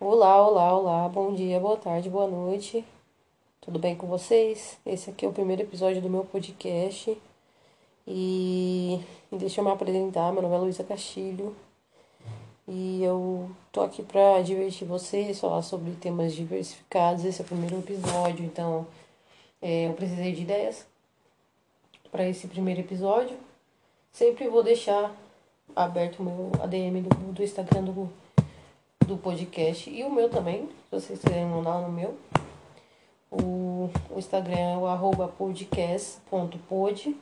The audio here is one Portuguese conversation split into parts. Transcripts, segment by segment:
Olá, olá, olá, bom dia, boa tarde, boa noite. Tudo bem com vocês? Esse aqui é o primeiro episódio do meu podcast. E deixa eu me apresentar, meu nome é Luísa Castilho. E eu tô aqui pra divertir vocês, falar sobre temas diversificados. Esse é o primeiro episódio, então é, eu precisei de ideias para esse primeiro episódio. Sempre vou deixar aberto o meu ADM do, do Instagram do do podcast e o meu também, se vocês quiserem mandar no meu. O, o Instagram é o arroba podcast.pod.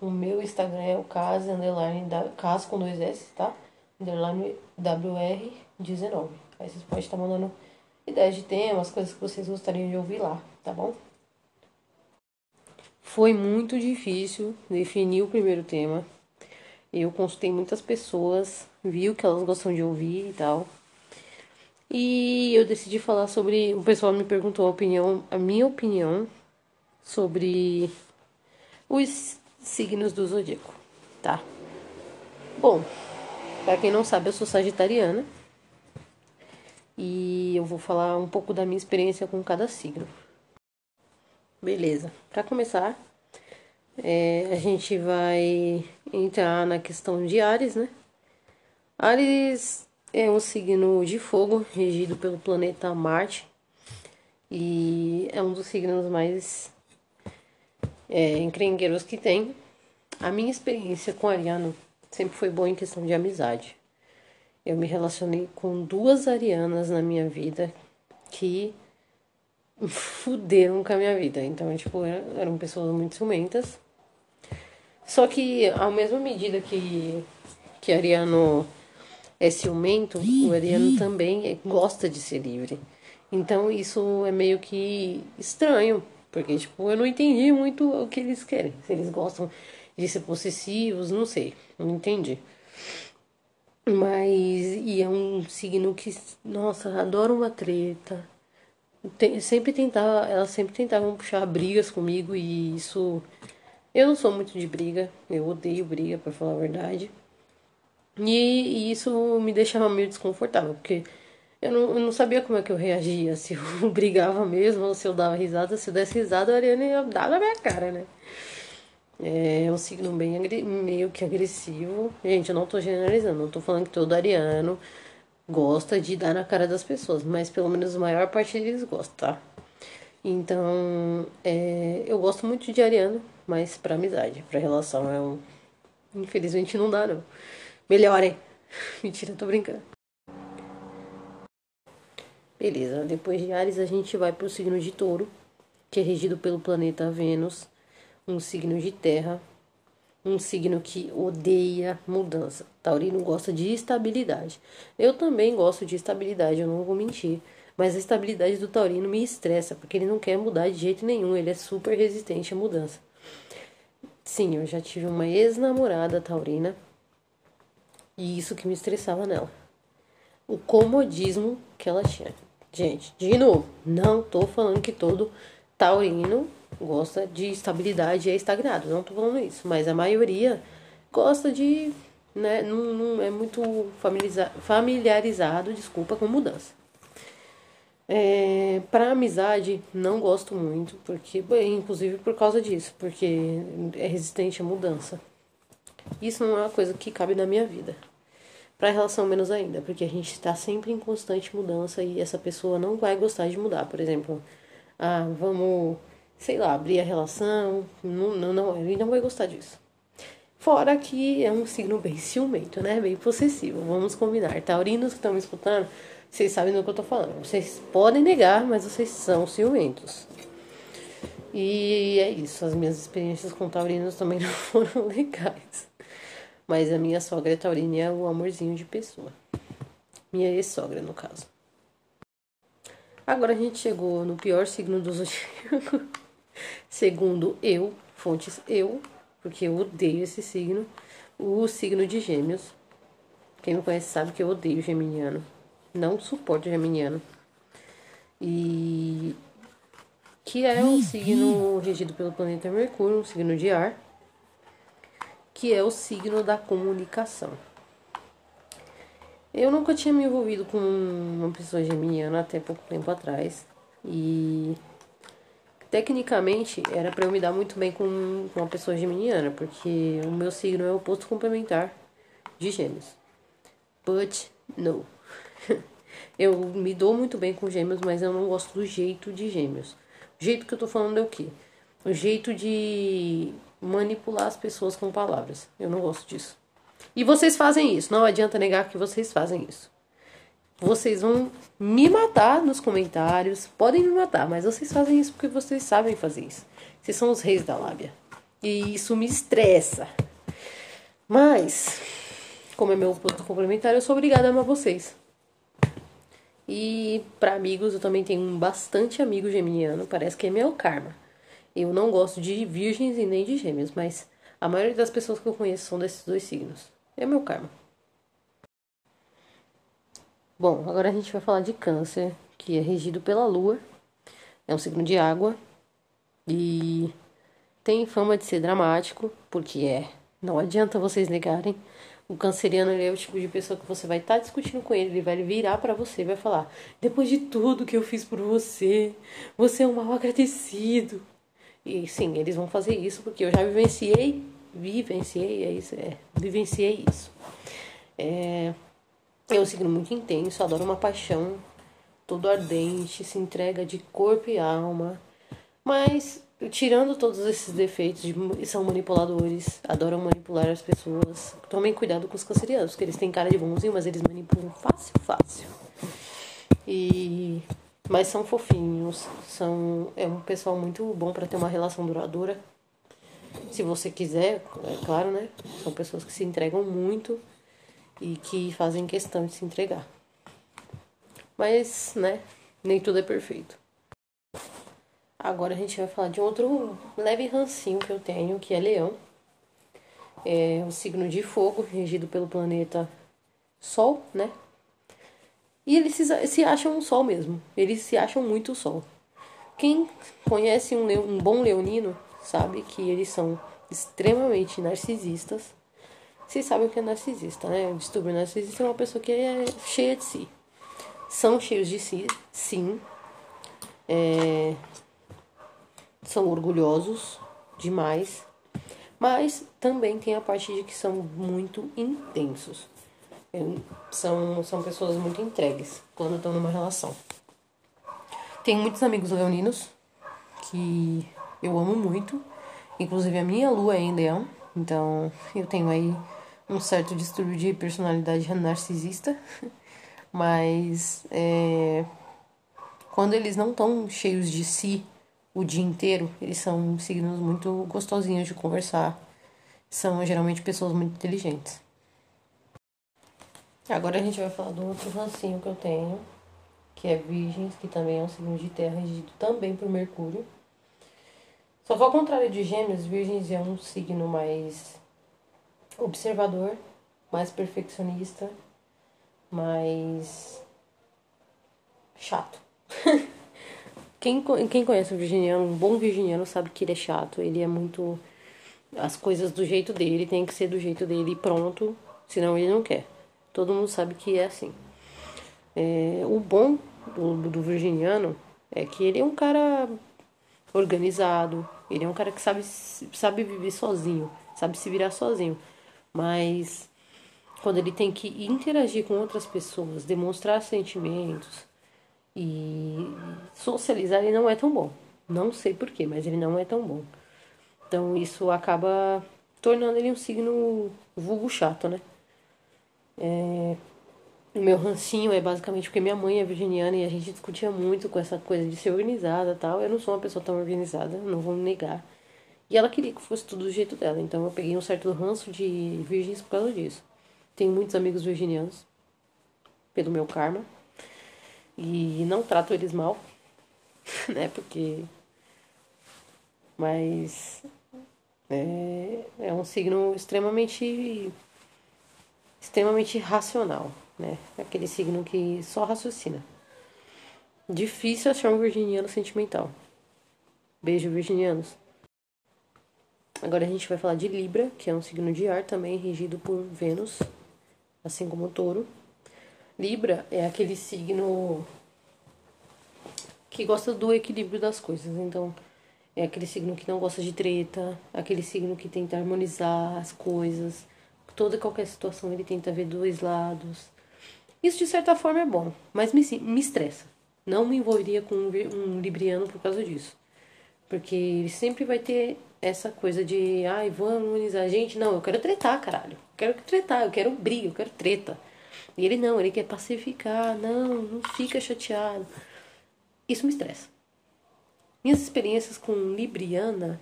O meu Instagram é o cas, underline, da, cas com dois S, tá? Underline WR19. Aí vocês podem estar mandando ideias de temas, coisas que vocês gostariam de ouvir lá, tá bom? Foi muito difícil definir o primeiro tema. Eu consultei muitas pessoas, vi o que elas gostam de ouvir e tal. E eu decidi falar sobre. O pessoal me perguntou a opinião, a minha opinião sobre os signos do zodíaco, tá? Bom, para quem não sabe, eu sou sagitariana e eu vou falar um pouco da minha experiência com cada signo. Beleza, para começar, é, a gente vai entrar na questão de Ares, né? Ares é um signo de fogo regido pelo planeta Marte e é um dos signos mais é, encrenqueiros que tem. A minha experiência com Ariano sempre foi boa em questão de amizade. Eu me relacionei com duas arianas na minha vida que fuderam com a minha vida. Então, tipo, eram pessoas muito ciumentas. Só que, à mesma medida que, que Ariano é ciumento, o ariano também gosta de ser livre. Então isso é meio que estranho, porque tipo, eu não entendi muito o que eles querem. Se eles gostam de ser possessivos, não sei, não entendi. Mas e é um signo que, nossa, adora uma treta. Tem, sempre tentava, elas sempre tentavam puxar brigas comigo e isso eu não sou muito de briga, eu odeio briga, para falar a verdade. E, e, isso me deixava meio desconfortável, porque eu não, eu não sabia como é que eu reagia, se eu brigava mesmo, ou se eu dava risada. Se eu desse risada, a Ariane ia dar na minha cara, né? É um signo bem meio que agressivo. Gente, eu não tô generalizando, não tô falando que todo ariano gosta de dar na cara das pessoas, mas pelo menos a maior parte deles gosta, tá? Então, é, eu gosto muito de ariano, mas pra amizade, pra relação é um. Infelizmente não dá, não. Melhorem. Mentira, tô brincando. Beleza, depois de Ares a gente vai pro signo de Touro, que é regido pelo planeta Vênus, um signo de terra, um signo que odeia mudança. Taurino gosta de estabilidade. Eu também gosto de estabilidade, eu não vou mentir. Mas a estabilidade do Taurino me estressa, porque ele não quer mudar de jeito nenhum, ele é super resistente à mudança. Sim, eu já tive uma ex-namorada taurina e isso que me estressava nela. O comodismo que ela tinha. Gente, de novo, não tô falando que todo taurino gosta de estabilidade e é estagnado. Não tô falando isso. Mas a maioria gosta de. Né, não, não é muito familiarizado, desculpa, com mudança. É, para amizade, não gosto muito, porque, inclusive por causa disso, porque é resistente à mudança. Isso não é uma coisa que cabe na minha vida. Para relação, menos ainda, porque a gente está sempre em constante mudança e essa pessoa não vai gostar de mudar. Por exemplo, ah, vamos, sei lá, abrir a relação. Não, não, não, ele não vai gostar disso. Fora que é um signo bem ciumento, né? Bem possessivo. Vamos combinar. Taurinos que estão me escutando, vocês sabem do que eu tô falando. Vocês podem negar, mas vocês são ciumentos. E é isso. As minhas experiências com taurinos também não foram legais. Mas a minha sogra é taurina é o amorzinho de pessoa. Minha ex-sogra, no caso. Agora a gente chegou no pior signo do zodíaco. Segundo eu, fontes eu, porque eu odeio esse signo. O signo de gêmeos. Quem me conhece sabe que eu odeio geminiano. Não suporto geminiano. E que é um signo regido pelo planeta Mercúrio, um signo de ar que é o signo da comunicação. Eu nunca tinha me envolvido com uma pessoa geminiana até pouco tempo atrás. E tecnicamente era para eu me dar muito bem com uma pessoa geminiana, porque o meu signo é o oposto complementar de gêmeos. But no. eu me dou muito bem com gêmeos, mas eu não gosto do jeito de gêmeos. O jeito que eu tô falando é o quê? O jeito de manipular as pessoas com palavras. Eu não gosto disso. E vocês fazem isso, não adianta negar que vocês fazem isso. Vocês vão me matar nos comentários, podem me matar, mas vocês fazem isso porque vocês sabem fazer isso. Vocês são os reis da lábia. E isso me estressa. Mas, como é meu ponto complementar, eu sou obrigada a amar vocês. E para amigos, eu também tenho um bastante amigo geminiano, parece que é meu karma. Eu não gosto de virgens e nem de gêmeos, mas a maioria das pessoas que eu conheço são desses dois signos. É meu karma. Bom, agora a gente vai falar de câncer, que é regido pela lua. É um signo de água e tem fama de ser dramático, porque é. Não adianta vocês negarem. O canceriano é o tipo de pessoa que você vai estar tá discutindo com ele, ele vai virar para você e vai falar: "Depois de tudo que eu fiz por você, você é um mal agradecido". E sim, eles vão fazer isso porque eu já vivenciei, vivenciei, é isso, é, vivenciei isso. É, é um signo muito intenso, adora uma paixão, todo ardente, se entrega de corpo e alma, mas tirando todos esses defeitos, de, são manipuladores, adoram manipular as pessoas. Tomem cuidado com os cancerianos, porque eles têm cara de bonzinho, mas eles manipulam fácil, fácil. E mas são fofinhos, são é um pessoal muito bom para ter uma relação duradoura. Se você quiser, é claro, né? São pessoas que se entregam muito e que fazem questão de se entregar. Mas, né, nem tudo é perfeito. Agora a gente vai falar de outro leve rancinho que eu tenho, que é Leão. É o signo de fogo, regido pelo planeta Sol, né? E eles se, se acham um Sol mesmo. Eles se acham muito Sol. Quem conhece um, um bom leonino sabe que eles são extremamente narcisistas. Vocês sabem o que é narcisista, né? O distúrbio narcisista é uma pessoa que é cheia de si. São cheios de si, sim. É, são orgulhosos demais, mas também tem a parte de que são muito intensos. São, são pessoas muito entregues quando estão numa relação. Tenho muitos amigos leoninos que eu amo muito, inclusive a minha lua é em leão, então eu tenho aí um certo distúrbio de personalidade narcisista, mas é, quando eles não estão cheios de si o dia inteiro. Eles são signos muito gostosinhos de conversar. São geralmente pessoas muito inteligentes. Agora a gente vai falar do outro rancinho que eu tenho, que é Virgens, que também é um signo de terra, regido também por Mercúrio. Só que ao contrário de Gêmeos, Virgens é um signo mais observador, mais perfeccionista, mais chato. Quem, quem conhece o virginiano, um bom virginiano, sabe que ele é chato. Ele é muito. As coisas do jeito dele, tem que ser do jeito dele e pronto. Senão ele não quer. Todo mundo sabe que é assim. É, o bom do, do virginiano é que ele é um cara organizado. Ele é um cara que sabe, sabe viver sozinho, sabe se virar sozinho. Mas quando ele tem que interagir com outras pessoas, demonstrar sentimentos, e socializar ele não é tão bom. Não sei porquê, mas ele não é tão bom. Então isso acaba tornando ele um signo vulgo chato, né? É... O meu rancinho é basicamente porque minha mãe é virginiana e a gente discutia muito com essa coisa de ser organizada tal. Eu não sou uma pessoa tão organizada, não vou negar. E ela queria que fosse tudo do jeito dela, então eu peguei um certo ranço de virgens por causa disso. Tenho muitos amigos virginianos, pelo meu karma. E não trato eles mal, né? Porque. Mas. É, é um signo extremamente. extremamente racional, né? Aquele signo que só raciocina. Difícil achar um virginiano sentimental. Beijo, virginianos. Agora a gente vai falar de Libra, que é um signo de ar também regido por Vênus, assim como o Touro. Libra é aquele signo que gosta do equilíbrio das coisas. Então, é aquele signo que não gosta de treta, aquele signo que tenta harmonizar as coisas. Toda e qualquer situação ele tenta ver dois lados. Isso de certa forma é bom, mas me, me estressa. Não me envolveria com um libriano por causa disso. Porque ele sempre vai ter essa coisa de, ai, vou harmonizar. Gente, não, eu quero tretar, caralho. Eu quero tretar, eu quero briga, eu quero treta. E ele não, ele quer pacificar, não, não fica chateado. Isso me estressa. Minhas experiências com Libriana.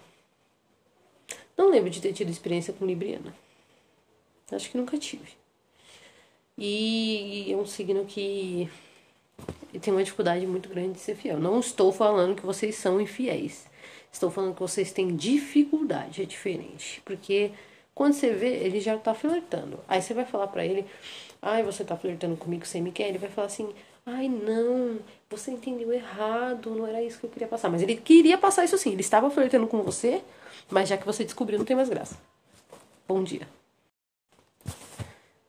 Não lembro de ter tido experiência com Libriana. Acho que nunca tive. E é um signo que tem uma dificuldade muito grande de ser fiel. Não estou falando que vocês são infiéis. Estou falando que vocês têm dificuldade, é diferente. Porque quando você vê, ele já tá flertando. Aí você vai falar para ele, ai, você tá flertando comigo, você me quer? Ele vai falar assim, ai, não, você entendeu errado, não era isso que eu queria passar. Mas ele queria passar isso sim, ele estava flertando com você, mas já que você descobriu, não tem mais graça. Bom dia.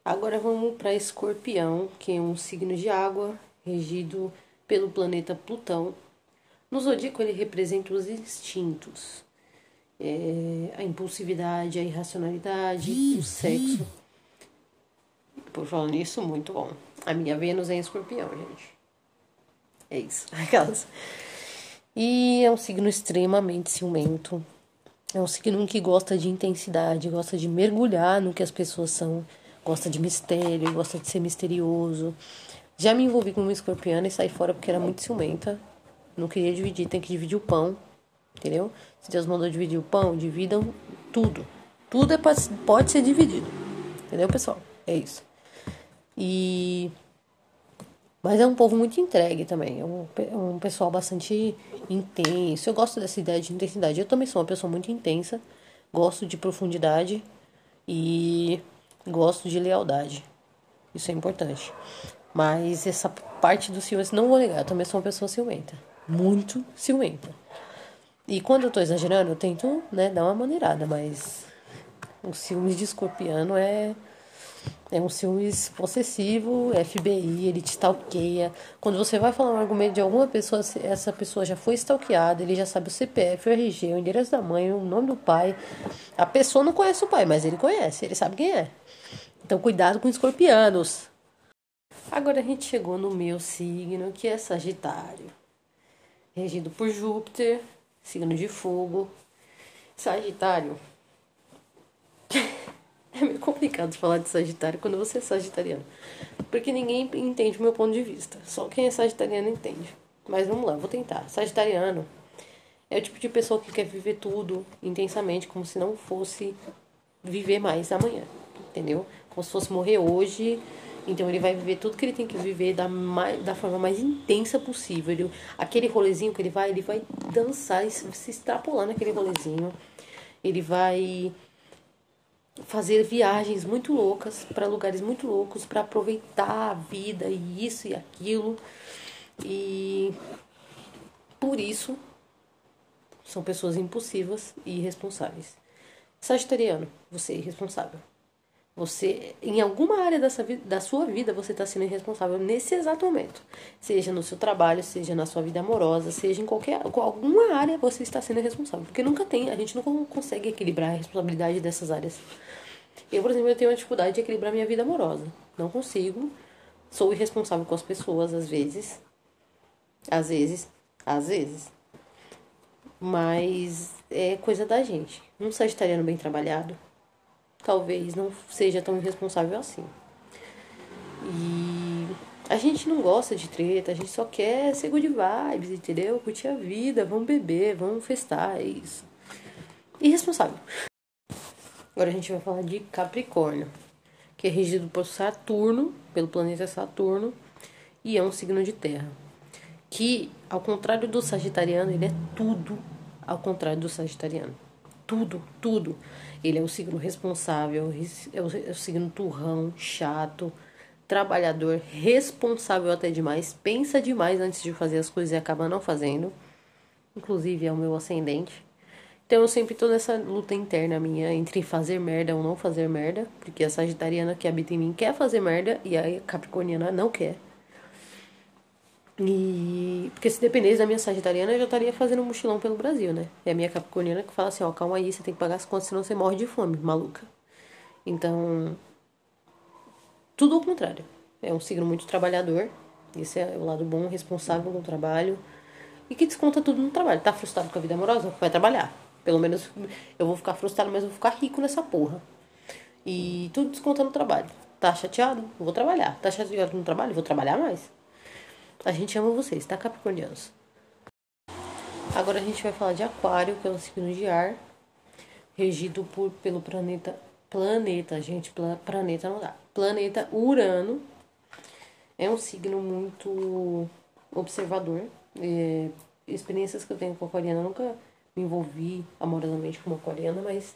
Agora vamos para Escorpião, que é um signo de água, regido pelo planeta Plutão. No zodíaco, ele representa os instintos, é, a impulsividade, a irracionalidade, o sexo. Por falar nisso, muito bom. A minha Vênus é em escorpião, gente. É isso. Aquelas. E é um signo extremamente ciumento. É um signo que gosta de intensidade, gosta de mergulhar no que as pessoas são, gosta de mistério, gosta de ser misterioso. Já me envolvi com uma escorpiana e saí fora porque era muito ciumenta. Não queria dividir, tem que dividir o pão. Entendeu? Se Deus mandou dividir o pão, dividam tudo. Tudo é, pode ser dividido. Entendeu, pessoal? É isso. E. Mas é um povo muito entregue também. É um, é um pessoal bastante intenso. Eu gosto dessa ideia de intensidade. Eu também sou uma pessoa muito intensa. Gosto de profundidade. E gosto de lealdade. Isso é importante. Mas essa parte do ciúme, não vou negar, eu também sou uma pessoa ciumenta. Muito ciumenta. E quando eu tô exagerando, eu tento, né, dar uma maneirada, mas o ciúmes de escorpiano é é um ciúmes possessivo, FBI, ele te stalkeia. Quando você vai falar um argumento de alguma pessoa, essa pessoa já foi stalkeada, ele já sabe o CPF, o RG, o endereço da mãe, o nome do pai. A pessoa não conhece o pai, mas ele conhece, ele sabe quem é. Então cuidado com escorpianos. Agora a gente chegou no meu signo, que é Sagitário. Regido por Júpiter, signo de fogo. Sagitário. é meio complicado falar de Sagitário quando você é sagitariano. Porque ninguém entende o meu ponto de vista. Só quem é sagitariano entende. Mas vamos lá, vou tentar. Sagitariano é o tipo de pessoa que quer viver tudo intensamente, como se não fosse viver mais amanhã. Entendeu? Como se fosse morrer hoje então ele vai viver tudo que ele tem que viver da, mais, da forma mais intensa possível. Ele, aquele rolezinho que ele vai, ele vai dançar e se extrapolar naquele rolezinho. Ele vai fazer viagens muito loucas para lugares muito loucos para aproveitar a vida e isso e aquilo. E por isso são pessoas impulsivas e irresponsáveis. Sagitariano, você é irresponsável. Você, em alguma área dessa, da sua vida, você está sendo irresponsável nesse exato momento. Seja no seu trabalho, seja na sua vida amorosa, seja em qualquer alguma área você está sendo irresponsável. Porque nunca tem, a gente não consegue equilibrar a responsabilidade dessas áreas. Eu, por exemplo, eu tenho uma dificuldade de equilibrar minha vida amorosa. Não consigo. Sou irresponsável com as pessoas, às vezes. Às vezes. Às vezes. Mas é coisa da gente. Um sagitariano bem trabalhado talvez não seja tão irresponsável assim. E a gente não gosta de treta, a gente só quer ser good vibes, entendeu? Curtir a vida, vamos beber, vamos festar, é isso. Irresponsável. Agora a gente vai falar de Capricórnio, que é regido por Saturno, pelo planeta Saturno, e é um signo de terra. Que, ao contrário do Sagitariano, ele é tudo ao contrário do Sagitariano. Tudo, tudo. Ele é o signo responsável, é o, é signo turrão, chato, trabalhador, responsável até demais, pensa demais antes de fazer as coisas e acaba não fazendo. Inclusive é o meu ascendente, Então eu sempre tô nessa luta interna minha entre fazer merda ou não fazer merda, porque a sagitariana que habita em mim quer fazer merda e a capricorniana não quer. E porque se dependesse da minha sagitariana, eu já estaria fazendo um mochilão pelo Brasil, né? E a minha capricorniana que fala assim, ó, calma aí, você tem que pagar as contas, senão você morre de fome, maluca. Então, tudo ao contrário. É um signo muito trabalhador. Esse é o lado bom, responsável com o trabalho. E que desconta tudo no trabalho. Tá frustrado com a vida amorosa? Vai trabalhar. Pelo menos eu vou ficar frustrado, mas eu vou ficar rico nessa porra. E tudo desconta no trabalho. Tá chateado? Vou trabalhar. Tá chateado no trabalho? Vou trabalhar mais. A gente ama vocês, tá, Capricornianos? Agora a gente vai falar de Aquário, que é um signo de ar, regido por, pelo planeta. Planeta, gente, planeta não dá. Planeta Urano. É um signo muito observador. É, experiências que eu tenho com aquariana nunca me envolvi amorosamente com uma aquariana, mas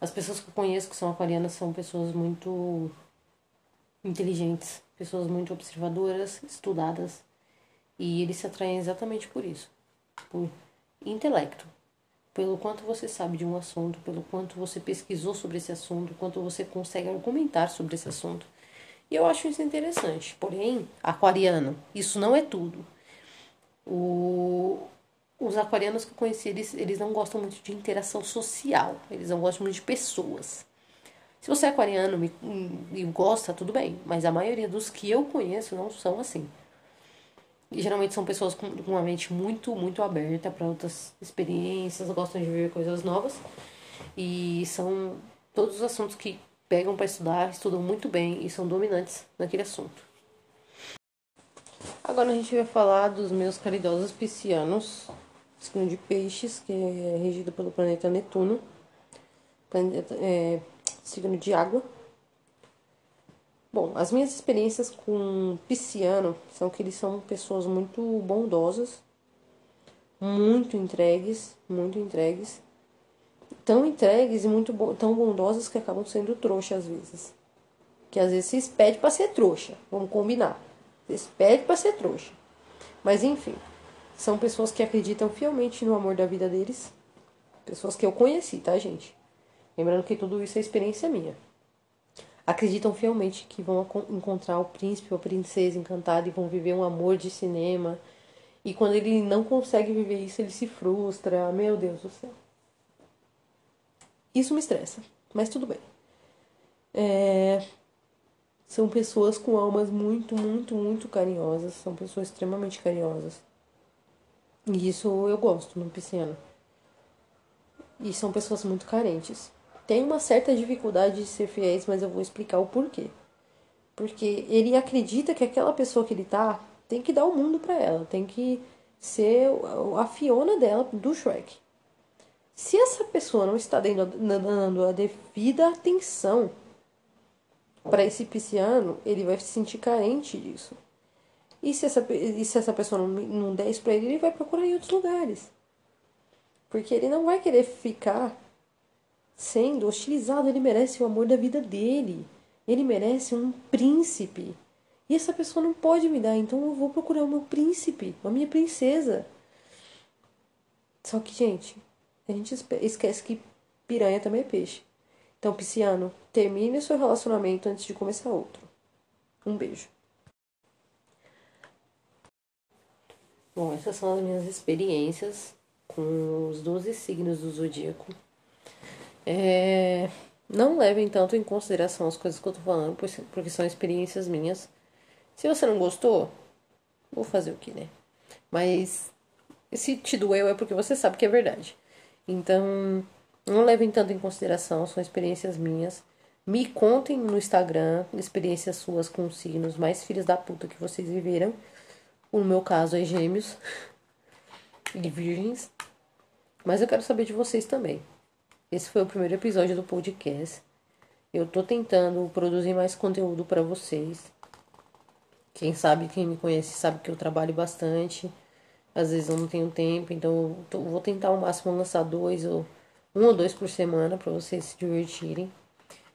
as pessoas que eu conheço que são aquarianas são pessoas muito inteligentes, pessoas muito observadoras, estudadas, e eles se atraem exatamente por isso, por intelecto, pelo quanto você sabe de um assunto, pelo quanto você pesquisou sobre esse assunto, quanto você consegue argumentar sobre esse assunto. E eu acho isso interessante. Porém, aquariano, isso não é tudo. O, os aquarianos que eu conheci, eles, eles não gostam muito de interação social, eles não gostam muito de pessoas. Se você é aquariano e, gosta, tudo bem, mas a maioria dos que eu conheço não são assim. E geralmente são pessoas com, com uma mente muito, muito aberta para outras experiências, gostam de ver coisas novas. E são todos os assuntos que pegam para estudar, estudam muito bem e são dominantes naquele assunto. Agora a gente vai falar dos meus caridosos piscianos, signo de peixes, que é regido pelo planeta Netuno, planeta, é, signo de água. Bom, as minhas experiências com pisciano são que eles são pessoas muito bondosas, muito entregues, muito entregues, tão entregues e muito bo tão bondosas que acabam sendo trouxa às vezes. Que às vezes se pede para ser trouxa, vamos combinar. Se pede para ser trouxa. Mas enfim, são pessoas que acreditam fielmente no amor da vida deles. Pessoas que eu conheci, tá, gente? Lembrando que tudo isso é experiência minha. Acreditam fielmente que vão encontrar o príncipe ou a princesa encantada e vão viver um amor de cinema. E quando ele não consegue viver isso, ele se frustra. Meu Deus do céu. Isso me estressa, mas tudo bem. É... São pessoas com almas muito, muito, muito carinhosas. São pessoas extremamente carinhosas. E isso eu gosto no pisciano. E são pessoas muito carentes. Tem uma certa dificuldade de ser fiéis, mas eu vou explicar o porquê. Porque ele acredita que aquela pessoa que ele tá tem que dar o mundo para ela, tem que ser a Fiona dela do Shrek. Se essa pessoa não está dando a devida atenção para esse pisciano, ele vai se sentir carente disso. E se essa, e se essa pessoa não, não der isso pra ele, ele vai procurar em outros lugares. Porque ele não vai querer ficar sendo hostilizado. Ele merece o amor da vida dele. Ele merece um príncipe. E essa pessoa não pode me dar, então eu vou procurar o meu príncipe, a minha princesa. Só que, gente, a gente esquece que piranha também é peixe. Então, pisciano, termine seu relacionamento antes de começar outro. Um beijo. Bom, essas são as minhas experiências com os 12 signos do zodíaco. É, não levem tanto em consideração as coisas que eu tô falando, porque são experiências minhas. Se você não gostou, vou fazer o que, né? Mas se te doeu é porque você sabe que é verdade. Então, não levem tanto em consideração, são experiências minhas. Me contem no Instagram experiências suas com signos mais filhos da puta que vocês viveram. O meu caso é gêmeos e virgens. Mas eu quero saber de vocês também. Esse foi o primeiro episódio do podcast. Eu tô tentando produzir mais conteúdo para vocês. Quem sabe, quem me conhece, sabe que eu trabalho bastante. Às vezes eu não tenho tempo, então eu vou tentar ao máximo lançar dois ou um ou dois por semana para vocês se divertirem.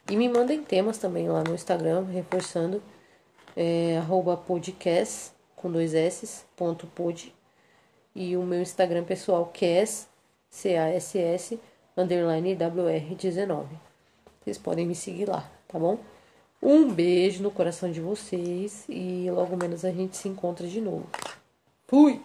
E me mandem temas também lá no Instagram, reforçando é, podcast com dois S, ponto pod. E o meu Instagram pessoal, Cass, C-A-S-S, underline WR19. Vocês podem me seguir lá, tá bom? Um beijo no coração de vocês e logo menos a gente se encontra de novo. Fui!